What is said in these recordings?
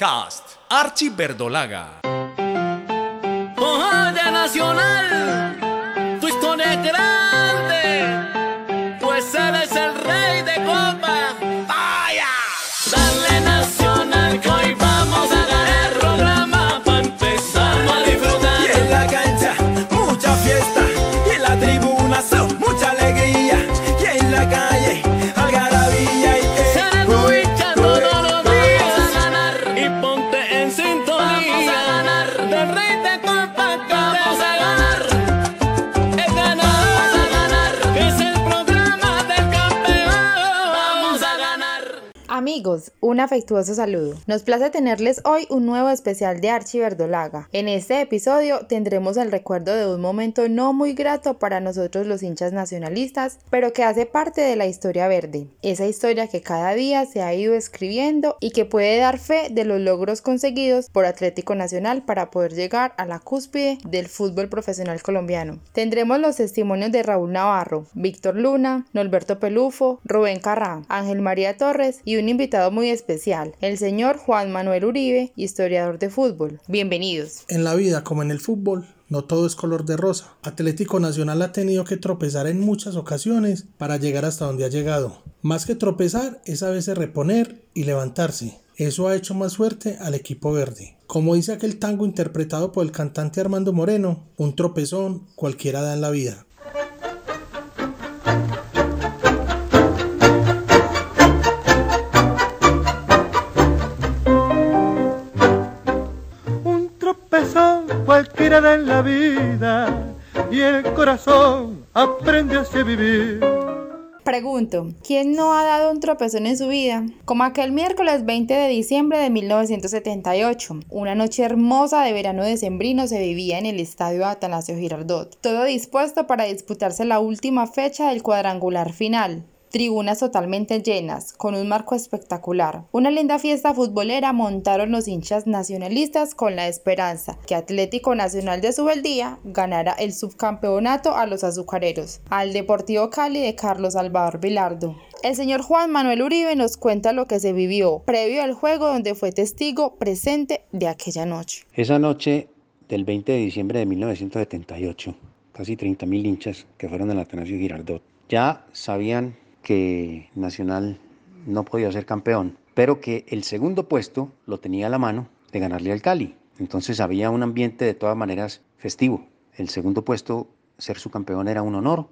Podcast Archie Verdolaga. Ojalá Nacional, tu historia un afectuoso saludo. Nos place tenerles hoy un nuevo especial de Archie Verdolaga. En este episodio tendremos el recuerdo de un momento no muy grato para nosotros los hinchas nacionalistas, pero que hace parte de la historia verde. Esa historia que cada día se ha ido escribiendo y que puede dar fe de los logros conseguidos por Atlético Nacional para poder llegar a la cúspide del fútbol profesional colombiano. Tendremos los testimonios de Raúl Navarro, Víctor Luna, Norberto Pelufo, Rubén Carrá, Ángel María Torres y un invitado muy especial, el señor Juan Manuel Uribe, historiador de fútbol. Bienvenidos. En la vida, como en el fútbol, no todo es color de rosa. Atlético Nacional ha tenido que tropezar en muchas ocasiones para llegar hasta donde ha llegado. Más que tropezar es a veces reponer y levantarse. Eso ha hecho más fuerte al equipo verde. Como dice aquel tango interpretado por el cantante Armando Moreno, un tropezón cualquiera da en la vida. Cualquiera en la vida y el corazón aprende a vivir. Pregunto, ¿quién no ha dado un tropezón en su vida? Como aquel miércoles 20 de diciembre de 1978, una noche hermosa de verano decembrino se vivía en el estadio Atanasio Girardot, todo dispuesto para disputarse la última fecha del cuadrangular final. Tribunas totalmente llenas, con un marco espectacular. Una linda fiesta futbolera montaron los hinchas nacionalistas con la esperanza que Atlético Nacional de Subeldía ganara el subcampeonato a los azucareros, al Deportivo Cali de Carlos Salvador Vilardo. El señor Juan Manuel Uribe nos cuenta lo que se vivió previo al juego donde fue testigo presente de aquella noche. Esa noche del 20 de diciembre de 1978, casi 30.000 hinchas que fueron al Atanasio Girardot ya sabían que Nacional no podía ser campeón, pero que el segundo puesto lo tenía a la mano de ganarle al Cali. Entonces había un ambiente de todas maneras festivo. El segundo puesto, ser su campeón era un honor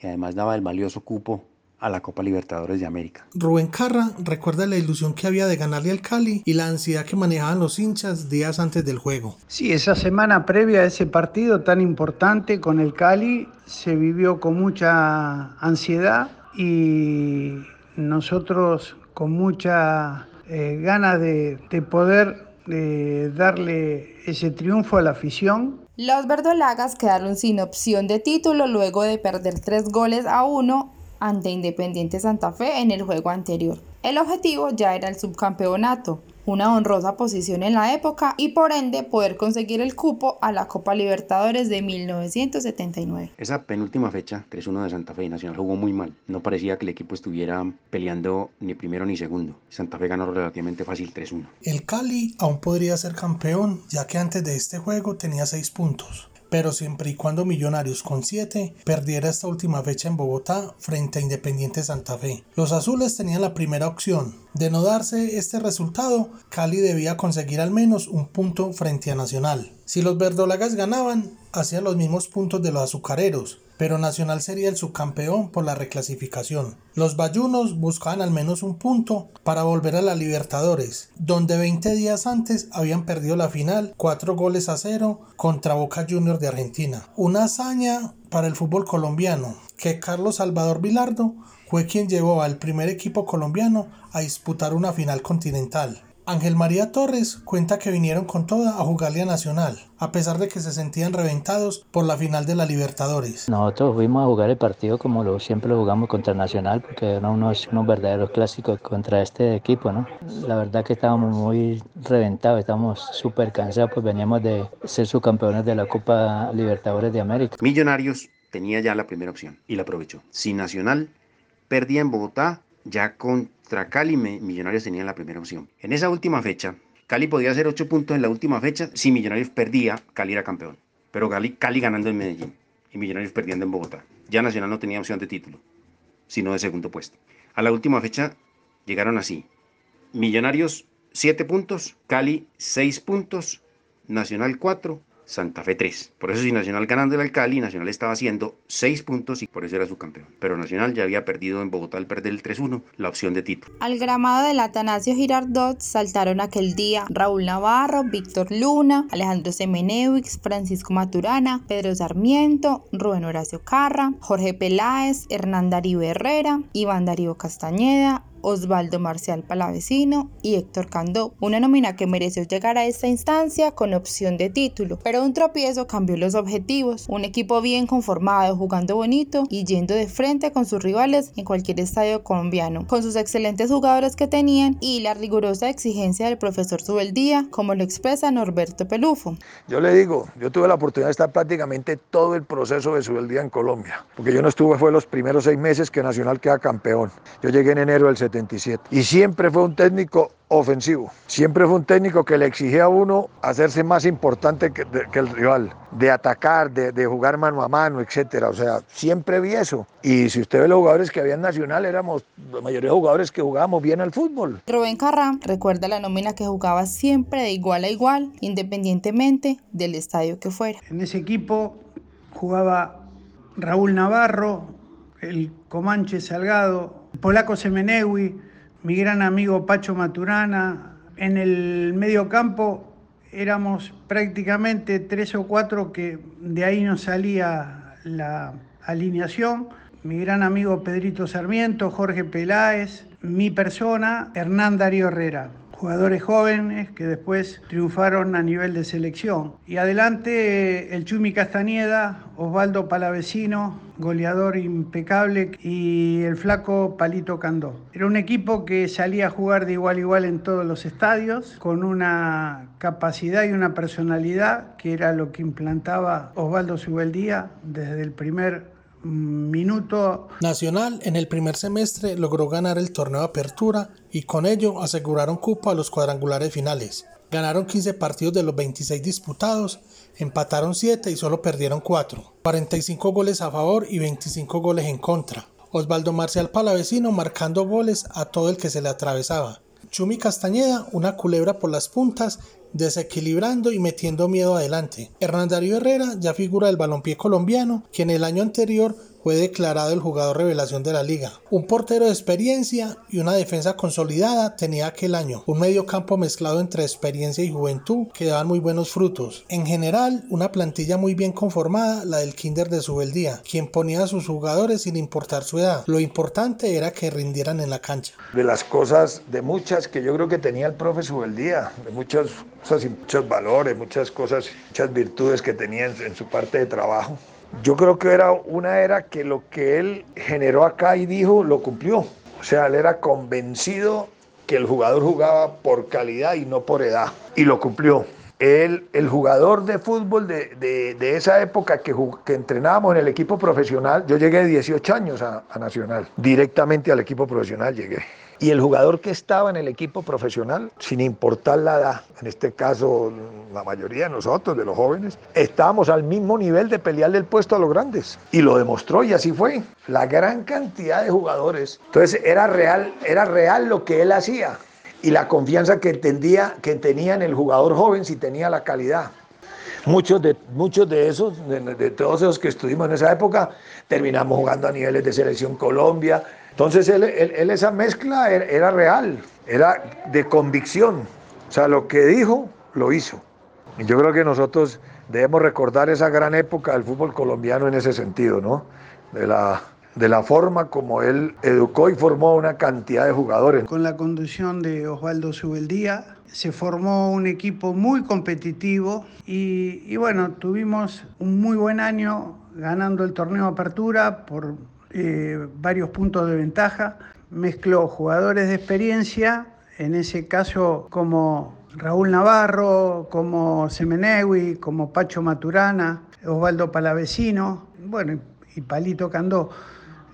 y además daba el valioso cupo a la Copa Libertadores de América. Rubén Carra recuerda la ilusión que había de ganarle al Cali y la ansiedad que manejaban los hinchas días antes del juego. Sí, esa semana previa a ese partido tan importante con el Cali se vivió con mucha ansiedad y nosotros con mucha eh, ganas de, de poder eh, darle ese triunfo a la afición. Los verdolagas quedaron sin opción de título luego de perder tres goles a uno ante Independiente Santa Fe en el juego anterior. El objetivo ya era el subcampeonato, una honrosa posición en la época y por ende poder conseguir el cupo a la Copa Libertadores de 1979. Esa penúltima fecha, 3-1 de Santa Fe, Nacional jugó muy mal. No parecía que el equipo estuviera peleando ni primero ni segundo. Santa Fe ganó relativamente fácil 3-1. El Cali aún podría ser campeón, ya que antes de este juego tenía 6 puntos. Pero siempre y cuando Millonarios con 7 perdiera esta última fecha en Bogotá frente a Independiente Santa Fe. Los azules tenían la primera opción. De no darse este resultado, Cali debía conseguir al menos un punto frente a Nacional. Si los verdolagas ganaban, hacían los mismos puntos de los azucareros, pero Nacional sería el subcampeón por la reclasificación. Los bayunos buscaban al menos un punto para volver a la Libertadores, donde 20 días antes habían perdido la final 4 goles a 0 contra Boca Juniors de Argentina. Una hazaña para el fútbol colombiano, que Carlos Salvador Vilardo fue quien llevó al primer equipo colombiano a disputar una final continental. Ángel María Torres cuenta que vinieron con toda a jugarle a Nacional, a pesar de que se sentían reventados por la final de la Libertadores. Nosotros fuimos a jugar el partido como lo, siempre lo jugamos contra Nacional, porque eran unos, unos verdaderos clásicos contra este equipo, ¿no? La verdad que estábamos muy reventados, estábamos súper cansados, pues veníamos de ser subcampeones de la Copa Libertadores de América. Millonarios tenía ya la primera opción y la aprovechó. Si Nacional perdía en Bogotá, ya contra Cali Millonarios tenía la primera opción. En esa última fecha, Cali podía hacer 8 puntos en la última fecha. Si Millonarios perdía, Cali era campeón. Pero Cali, Cali ganando en Medellín y Millonarios perdiendo en Bogotá. Ya Nacional no tenía opción de título, sino de segundo puesto. A la última fecha llegaron así. Millonarios 7 puntos, Cali 6 puntos, Nacional 4, Santa Fe 3. Por eso si Nacional ganando el Cali, Nacional estaba haciendo 6 puntos y por eso era su campeón. Pero Nacional ya había perdido en Bogotá al perder el 3-1 la opción de título. Al gramado del Atanasio Girardot saltaron aquel día Raúl Navarro, Víctor Luna, Alejandro Semenewix, Francisco Maturana, Pedro Sarmiento, Rubén Horacio Carra, Jorge Peláez, Hernán Darío Herrera, Iván Darío Castañeda, Osvaldo Marcial Palavecino y Héctor Candó, una nómina que mereció llegar a esta instancia con opción de título, pero un tropiezo cambió los objetivos, un equipo bien conformado, jugando bonito y yendo de frente con sus rivales en cualquier estadio colombiano, con sus excelentes jugadores que tenían y la rigurosa exigencia del profesor Subeldía, como lo expresa Norberto Pelufo. Yo le digo, yo tuve la oportunidad de estar prácticamente todo el proceso de Subeldía en Colombia, porque yo no estuve, fue los primeros seis meses que Nacional queda campeón. Yo llegué en enero del 70 y siempre fue un técnico ofensivo. Siempre fue un técnico que le exigía a uno hacerse más importante que, que el rival, de atacar, de, de, jugar mano a mano, etcétera. O sea, siempre vi eso. Y si usted ve los jugadores que había en Nacional, éramos la mayoría de jugadores que jugábamos bien al fútbol. Rubén Carrá recuerda la nómina que jugaba siempre de igual a igual, independientemente del estadio que fuera. En ese equipo jugaba Raúl Navarro, el Comanche Salgado, Polaco Semenewi, mi gran amigo Pacho Maturana. En el medio campo éramos prácticamente tres o cuatro que de ahí nos salía la alineación. Mi gran amigo Pedrito Sarmiento, Jorge Peláez, mi persona, Hernán Darío Herrera jugadores jóvenes que después triunfaron a nivel de selección. Y adelante el Chumi Castañeda, Osvaldo Palavecino, goleador impecable, y el flaco Palito Candó. Era un equipo que salía a jugar de igual a igual en todos los estadios, con una capacidad y una personalidad que era lo que implantaba Osvaldo Subeldía desde el primer minuto. Nacional en el primer semestre logró ganar el torneo de apertura y con ello aseguraron cupo a los cuadrangulares finales. Ganaron 15 partidos de los 26 disputados, empataron 7 y solo perdieron 4. 45 goles a favor y 25 goles en contra. Osvaldo Marcial Palavecino marcando goles a todo el que se le atravesaba. Chumi Castañeda, una culebra por las puntas, desequilibrando y metiendo miedo adelante. Hernán Darío Herrera, ya figura del balompié colombiano, que en el año anterior fue declarado el jugador revelación de la liga. Un portero de experiencia y una defensa consolidada tenía aquel año. Un medio campo mezclado entre experiencia y juventud que daban muy buenos frutos. En general, una plantilla muy bien conformada, la del Kinder de Subeldía, quien ponía a sus jugadores sin importar su edad. Lo importante era que rindieran en la cancha. De las cosas, de muchas que yo creo que tenía el profe Subeldía, de muchas cosas y muchos valores, muchas cosas, muchas virtudes que tenía en, en su parte de trabajo. Yo creo que era una era que lo que él generó acá y dijo lo cumplió. O sea, él era convencido que el jugador jugaba por calidad y no por edad. Y lo cumplió. Él, el jugador de fútbol de, de, de esa época que, que, entrenábamos en el equipo profesional, yo llegué de 18 años a, a Nacional, directamente al equipo profesional llegué. Y el jugador que estaba en el equipo profesional, sin importar la edad, en este caso la mayoría de nosotros, de los jóvenes, estábamos al mismo nivel de pelearle el puesto a los grandes. Y lo demostró y así fue. La gran cantidad de jugadores. Entonces era real, era real lo que él hacía y la confianza que, entendía, que tenía en el jugador joven si tenía la calidad. Muchos de, muchos de esos, de, de todos esos que estuvimos en esa época, terminamos jugando a niveles de selección Colombia, entonces él, esa mezcla era, era, real, era de convicción. O sea, lo que dijo, lo hizo. Y yo creo que nosotros debemos recordar esa gran época del fútbol colombiano en ese sentido, ¿no? De la, de la forma como él educó y formó una cantidad de jugadores. Con la conducción de Osvaldo Subeldía se formó un equipo muy competitivo y, y bueno, tuvimos un muy buen año ganando el torneo Apertura por eh, varios puntos de ventaja, mezcló jugadores de experiencia, en ese caso como Raúl Navarro, como Semenewi, como Pacho Maturana, Osvaldo Palavecino, bueno, y Palito Candó.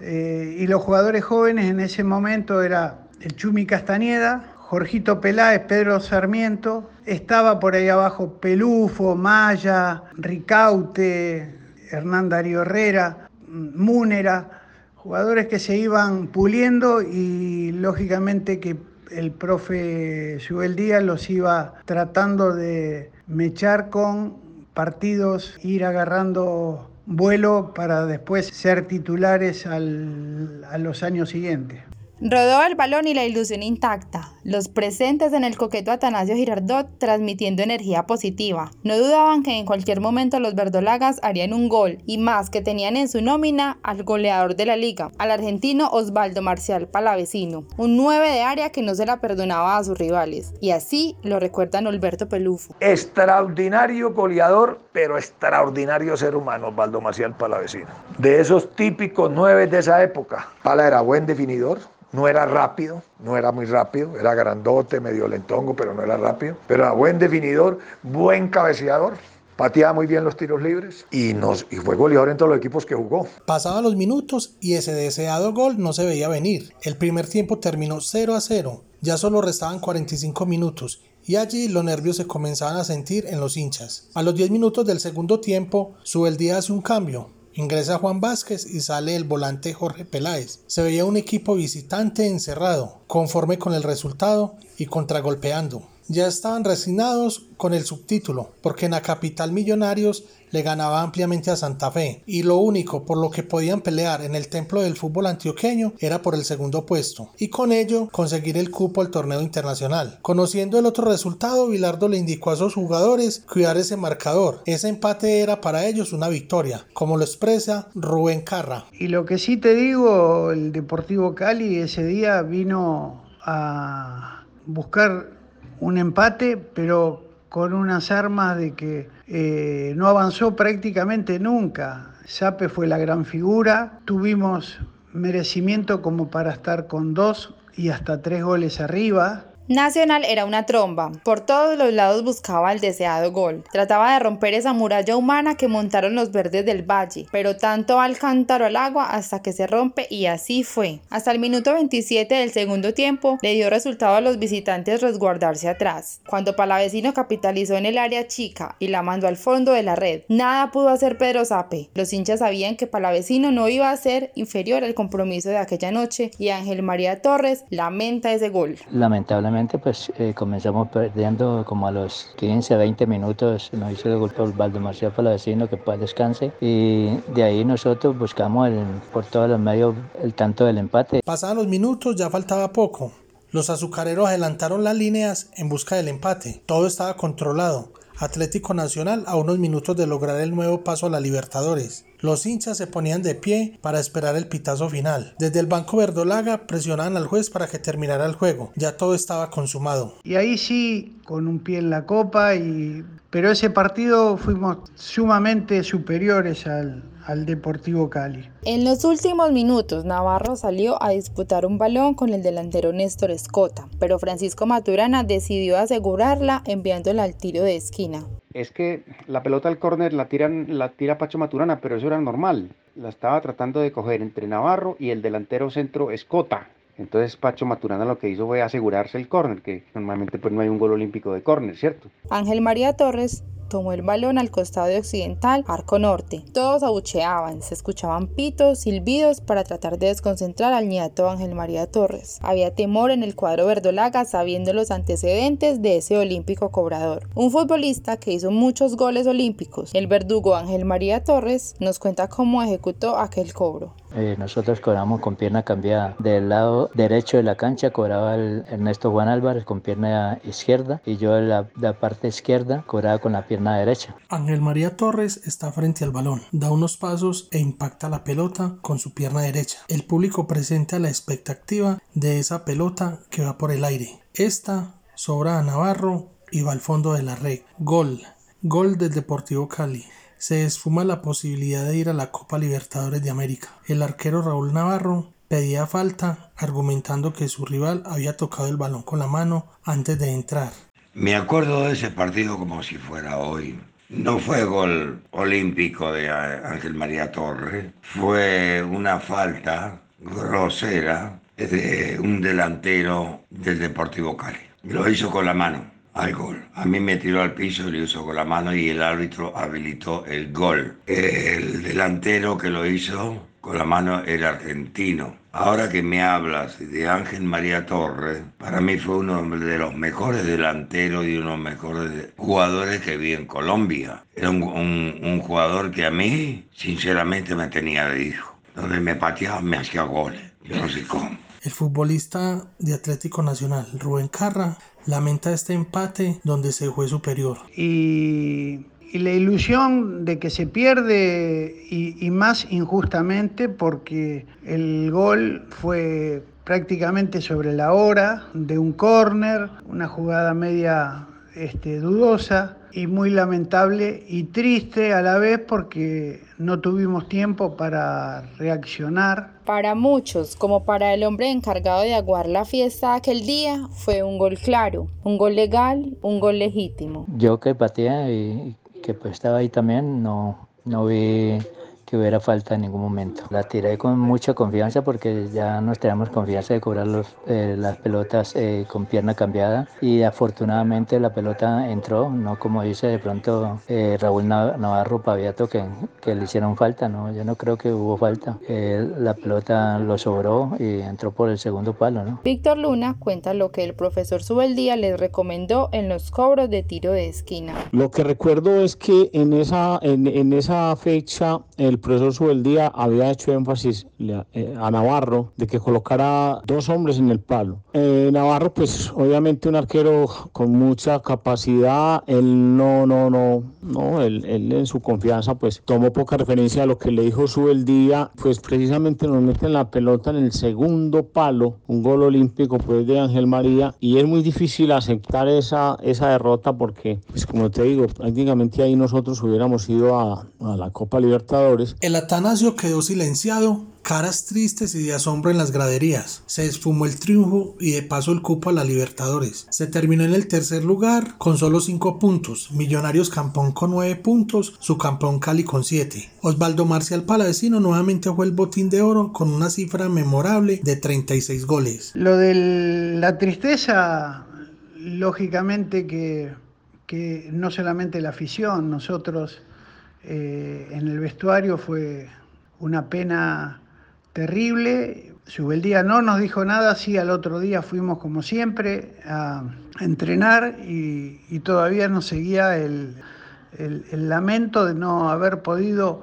Eh, y los jugadores jóvenes en ese momento era el Chumi Castañeda, Jorgito Peláez, Pedro Sarmiento, estaba por ahí abajo Pelufo, Maya, Ricaute, Hernán Darío Herrera, Múnera, jugadores que se iban puliendo y lógicamente que el profe Joel Díaz los iba tratando de mechar con partidos, ir agarrando vuelo para después ser titulares al, a los años siguientes. Rodó el balón y la ilusión intacta. Los presentes en el coqueto Atanasio Girardot transmitiendo energía positiva. No dudaban que en cualquier momento los verdolagas harían un gol y más que tenían en su nómina al goleador de la liga, al argentino Osvaldo Marcial Palavecino, un 9 de área que no se la perdonaba a sus rivales. Y así lo recuerdan Alberto Pelufo. Extraordinario goleador, pero extraordinario ser humano, Osvaldo Marcial Palavecino. De esos típicos nueve de esa época. Pala era buen definidor, no era rápido, no era muy rápido, era grandote, medio lentongo, pero no era rápido. Pero era buen definidor, buen cabeceador, pateaba muy bien los tiros libres y, nos, y fue goleador en todos los equipos que jugó. Pasaban los minutos y ese deseado gol no se veía venir. El primer tiempo terminó 0 a 0. Ya solo restaban 45 minutos y allí los nervios se comenzaban a sentir en los hinchas. A los 10 minutos del segundo tiempo, Subeldía hace un cambio. Ingresa Juan Vázquez y sale el volante Jorge Peláez. Se veía un equipo visitante encerrado, conforme con el resultado y contragolpeando. Ya estaban resignados con el subtítulo, porque en la capital Millonarios le ganaba ampliamente a Santa Fe, y lo único por lo que podían pelear en el templo del fútbol antioqueño era por el segundo puesto, y con ello conseguir el cupo al torneo internacional. Conociendo el otro resultado, Vilardo le indicó a sus jugadores cuidar ese marcador. Ese empate era para ellos una victoria, como lo expresa Rubén Carra. Y lo que sí te digo, el Deportivo Cali ese día vino a buscar un empate, pero con unas armas de que eh, no avanzó prácticamente nunca. Sape fue la gran figura, tuvimos merecimiento como para estar con dos y hasta tres goles arriba, Nacional era una tromba. Por todos los lados buscaba el deseado gol. Trataba de romper esa muralla humana que montaron los verdes del valle, pero tanto al cántaro al agua hasta que se rompe y así fue. Hasta el minuto 27 del segundo tiempo le dio resultado a los visitantes resguardarse atrás. Cuando Palavecino capitalizó en el área chica y la mandó al fondo de la red, nada pudo hacer Pedro Zape. Los hinchas sabían que Palavecino no iba a ser inferior al compromiso de aquella noche y Ángel María Torres lamenta ese gol. Lamentablemente pues eh, comenzamos perdiendo como a los 15, 20 minutos, nos hizo el gol por Valdemarcia Palavecino, que pues descanse, y de ahí nosotros buscamos el, por todos los medios el tanto del empate. Pasaban los minutos, ya faltaba poco. Los azucareros adelantaron las líneas en busca del empate. Todo estaba controlado. Atlético Nacional a unos minutos de lograr el nuevo paso a la Libertadores. Los hinchas se ponían de pie para esperar el pitazo final. Desde el banco verdolaga presionaban al juez para que terminara el juego. Ya todo estaba consumado. Y ahí sí, con un pie en la copa, y... pero ese partido fuimos sumamente superiores al, al Deportivo Cali. En los últimos minutos, Navarro salió a disputar un balón con el delantero Néstor Escota, pero Francisco Maturana decidió asegurarla enviándola al tiro de esquina. Es que la pelota al córner la tiran, la tira Pacho Maturana, pero eso era normal. La estaba tratando de coger entre Navarro y el delantero centro Escota. Entonces Pacho Maturana lo que hizo fue asegurarse el córner, que normalmente pues no hay un gol olímpico de córner, ¿cierto? Ángel María Torres tomó el balón al costado de occidental, arco norte. Todos abucheaban, se escuchaban pitos, silbidos para tratar de desconcentrar al nieto Ángel María Torres. Había temor en el cuadro verdolaga sabiendo los antecedentes de ese olímpico cobrador. Un futbolista que hizo muchos goles olímpicos. El verdugo Ángel María Torres nos cuenta cómo ejecutó aquel cobro. Eh, nosotros cobramos con pierna cambiada. Del lado derecho de la cancha cobraba el Ernesto Juan Álvarez con pierna izquierda y yo la, la parte izquierda cobraba con la pierna derecha. Ángel María Torres está frente al balón, da unos pasos e impacta la pelota con su pierna derecha. El público presenta la expectativa de esa pelota que va por el aire. Esta sobra a Navarro y va al fondo de la red. Gol. Gol del Deportivo Cali se esfuma la posibilidad de ir a la Copa Libertadores de América. El arquero Raúl Navarro pedía falta argumentando que su rival había tocado el balón con la mano antes de entrar. Me acuerdo de ese partido como si fuera hoy. No fue gol olímpico de Ángel María Torres, fue una falta grosera de un delantero del Deportivo Cali. Lo hizo con la mano al gol. A mí me tiró al piso lo hizo con la mano y el árbitro habilitó el gol. El delantero que lo hizo con la mano era argentino. Ahora que me hablas de Ángel María Torres, para mí fue uno de los mejores delanteros y uno de los mejores jugadores que vi en Colombia. Era un, un, un jugador que a mí, sinceramente, me tenía de hijo. Donde me pateaba, me hacía goles. Yo no sé cómo. El futbolista de Atlético Nacional, Rubén Carra, lamenta este empate donde se fue superior. Y, y la ilusión de que se pierde y, y, más injustamente porque el gol fue prácticamente sobre la hora de un córner, una jugada media este, dudosa y muy lamentable y triste a la vez porque no tuvimos tiempo para reaccionar. Para muchos, como para el hombre encargado de aguar la fiesta aquel día, fue un gol claro, un gol legal, un gol legítimo. Yo que pateé y que pues estaba ahí también, no, no vi que hubiera falta en ningún momento. La tiré con mucha confianza porque ya nos tenemos confianza de cobrar los, eh, las pelotas eh, con pierna cambiada y afortunadamente la pelota entró, no como dice de pronto eh, Raúl Navarro Paviato que, que, le hicieron falta, no, yo no creo que hubo falta. la pelota lo sobró y entró por el segundo palo. ¿no? Víctor Luna cuenta lo que el profesor Subeldía les recomendó en los cobros de tiro de esquina. Lo que recuerdo es que en esa, en, en esa fecha el profesor Subeldía había hecho énfasis eh, a Navarro de que colocara dos hombres en el palo. Eh, Navarro, pues obviamente un arquero con mucha capacidad, él no, no, no, no, él, en su confianza pues tomó poca referencia a lo que le dijo Subeldía, pues precisamente nos meten la pelota en el segundo palo, un gol olímpico pues de Ángel María y es muy difícil aceptar esa, esa derrota porque, pues como te digo, prácticamente ahí nosotros hubiéramos ido a la Copa Libertadores el Atanasio quedó silenciado, caras tristes y de asombro en las graderías. Se esfumó el triunfo y de paso el cupo a la Libertadores. Se terminó en el tercer lugar con solo 5 puntos. Millonarios Campón con 9 puntos, su campeón Cali con 7. Osvaldo Marcial Palavecino nuevamente fue el botín de oro con una cifra memorable de 36 goles. Lo de la tristeza, lógicamente que, que no solamente la afición, nosotros eh, en el vestuario fue una pena terrible. Subeldía no nos dijo nada, sí, al otro día fuimos como siempre a entrenar y, todavía nos seguía el, el lamento de no haber podido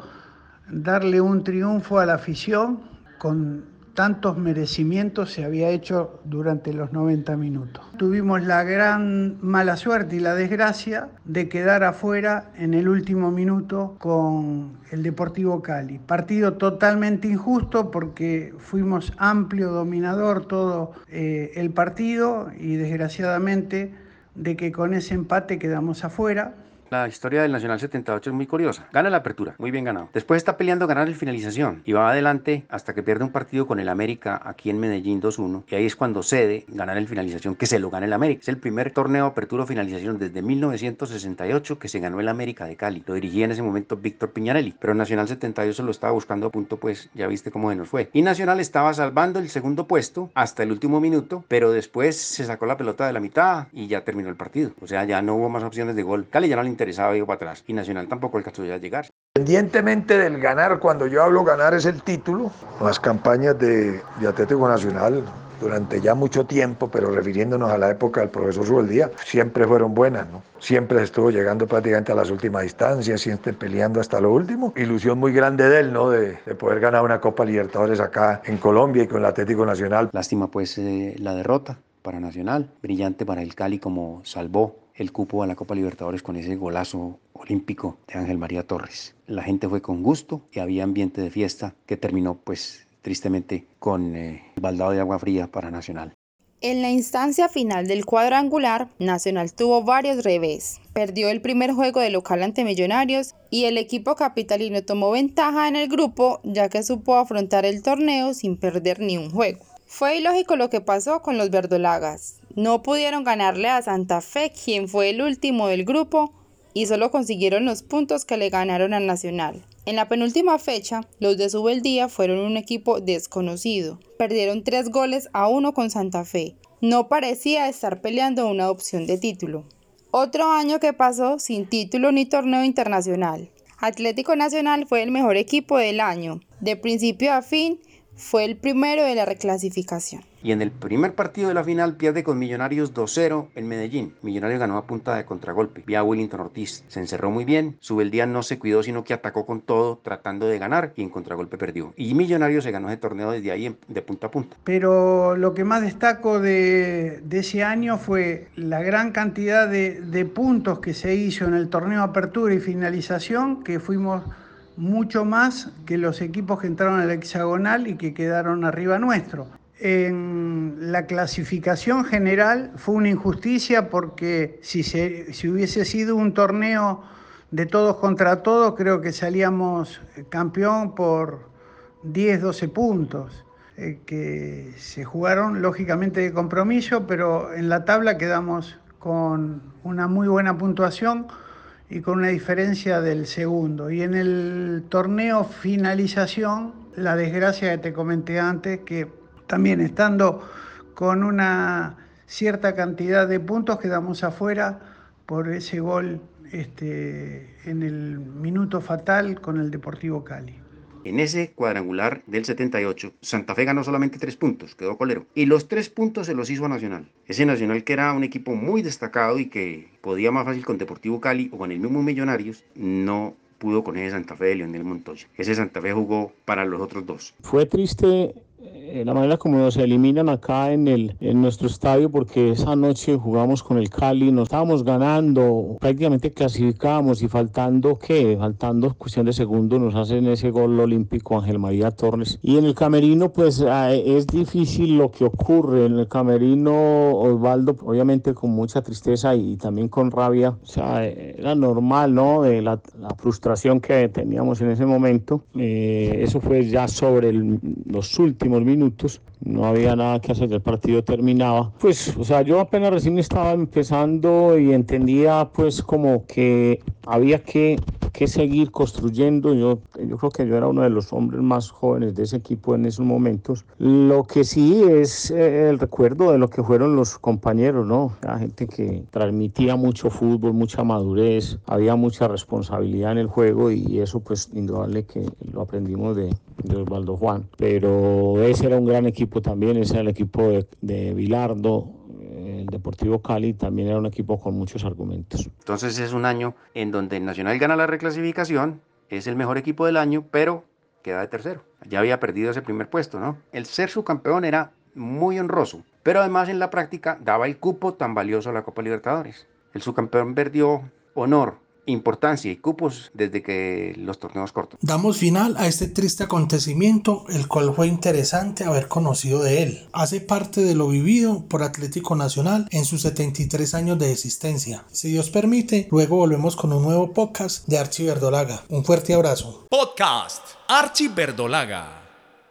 darle un triunfo a la afición con tantos merecimientos se había hecho durante los 90 minutos. Tuvimos la gran mala suerte y la desgracia de quedar afuera en el último minuto con el Deportivo Cali. Partido totalmente injusto porque fuimos amplio dominador todo eh, el partido y desgraciadamente de que con ese empate quedamos afuera. La historia del Nacional 78 es muy curiosa. Gana la apertura, muy bien ganado. Después está peleando ganar el finalización y va adelante hasta que pierde un partido con el América aquí en Medellín 2-1. Y ahí es cuando cede ganar el finalización, que se lo gana el América. Es el primer torneo apertura finalización desde 1968 que se ganó el América de Cali. Lo dirigía en ese momento Víctor Piñarelli, pero Nacional 78 lo estaba buscando a punto, pues ya viste cómo se nos fue. Y Nacional estaba salvando el segundo puesto hasta el último minuto, pero después se sacó la pelota de la mitad y ya terminó el partido. O sea, ya no hubo más opciones de gol. Cali ya no le interesaba ir para atrás y Nacional tampoco alcanzó a llegar. Independientemente del ganar, cuando yo hablo ganar es el título, las campañas de, de Atlético Nacional durante ya mucho tiempo, pero refiriéndonos a la época del profesor Subeldía, siempre fueron buenas, ¿no? Siempre estuvo llegando prácticamente a las últimas instancias, siempre peleando hasta lo último. Ilusión muy grande de él, ¿no? De, de poder ganar una Copa Libertadores acá en Colombia y con el Atlético Nacional. Lástima pues eh, la derrota para Nacional, brillante para el Cali como salvó el cupo a la Copa Libertadores con ese golazo olímpico de Ángel María Torres. La gente fue con gusto y había ambiente de fiesta que terminó pues tristemente con eh, baldado de agua fría para Nacional. En la instancia final del cuadrangular, Nacional tuvo varios revés. Perdió el primer juego de local ante Millonarios y el equipo capitalino tomó ventaja en el grupo ya que supo afrontar el torneo sin perder ni un juego. Fue ilógico lo que pasó con los verdolagas. No pudieron ganarle a Santa Fe, quien fue el último del grupo, y solo consiguieron los puntos que le ganaron al Nacional. En la penúltima fecha, los de Subeldía fueron un equipo desconocido. Perdieron tres goles a uno con Santa Fe. No parecía estar peleando una opción de título. Otro año que pasó sin título ni torneo internacional. Atlético Nacional fue el mejor equipo del año. De principio a fin, fue el primero de la reclasificación. Y en el primer partido de la final pierde con Millonarios 2-0 en Medellín. Millonarios ganó a punta de contragolpe. Vía Willington Ortiz. Se encerró muy bien. Subeldía no se cuidó, sino que atacó con todo, tratando de ganar y en contragolpe perdió. Y Millonarios se ganó ese torneo desde ahí de punta a punta. Pero lo que más destaco de, de ese año fue la gran cantidad de, de puntos que se hizo en el torneo Apertura y Finalización, que fuimos mucho más que los equipos que entraron al hexagonal y que quedaron arriba nuestro. En la clasificación general fue una injusticia porque si, se, si hubiese sido un torneo de todos contra todos, creo que salíamos campeón por 10, 12 puntos, eh, que se jugaron lógicamente de compromiso, pero en la tabla quedamos con una muy buena puntuación y con una diferencia del segundo. Y en el torneo finalización, la desgracia que te comenté antes, que también estando con una cierta cantidad de puntos quedamos afuera por ese gol este, en el minuto fatal con el Deportivo Cali. En ese cuadrangular del 78, Santa Fe ganó solamente tres puntos, quedó colero. Y los tres puntos se los hizo a Nacional. Ese Nacional que era un equipo muy destacado y que podía más fácil con Deportivo Cali o con el mismo Millonarios, no pudo con ese Santa Fe de Leonel Montoya. Ese Santa Fe jugó para los otros dos. Fue triste la manera como nos eliminan acá en, el, en nuestro estadio porque esa noche jugamos con el Cali, nos estábamos ganando, prácticamente clasificábamos y faltando, ¿qué? Faltando cuestión de segundos nos hacen ese gol olímpico Ángel María Torres. Y en el camerino pues es difícil lo que ocurre, en el camerino Osvaldo obviamente con mucha tristeza y también con rabia, o sea, era normal, ¿no? De la, la frustración que teníamos en ese momento, eh, eso fue ya sobre el, los últimos minutos, no había nada que hacer, el partido terminaba. Pues, o sea, yo apenas recién estaba empezando y entendía pues como que había que, que seguir construyendo. Yo, yo creo que yo era uno de los hombres más jóvenes de ese equipo en esos momentos. Lo que sí es eh, el recuerdo de lo que fueron los compañeros, ¿no? La gente que transmitía mucho fútbol, mucha madurez, había mucha responsabilidad en el juego y eso pues indudable que lo aprendimos de, de Osvaldo Juan. Pero ese era un gran equipo también, ese era el equipo de, de Bilardo, el Deportivo Cali también era un equipo con muchos argumentos. Entonces es un año en donde Nacional gana la reclasificación, es el mejor equipo del año, pero queda de tercero. Ya había perdido ese primer puesto, ¿no? El ser subcampeón era muy honroso, pero además en la práctica daba el cupo tan valioso a la Copa Libertadores. El subcampeón perdió honor, importancia y cupos desde que los torneos cortos. Damos final a este triste acontecimiento, el cual fue interesante haber conocido de él. Hace parte de lo vivido por Atlético Nacional en sus 73 años de existencia. Si Dios permite, luego volvemos con un nuevo podcast de Archie Verdolaga. Un fuerte abrazo. Podcast Archie Verdolaga.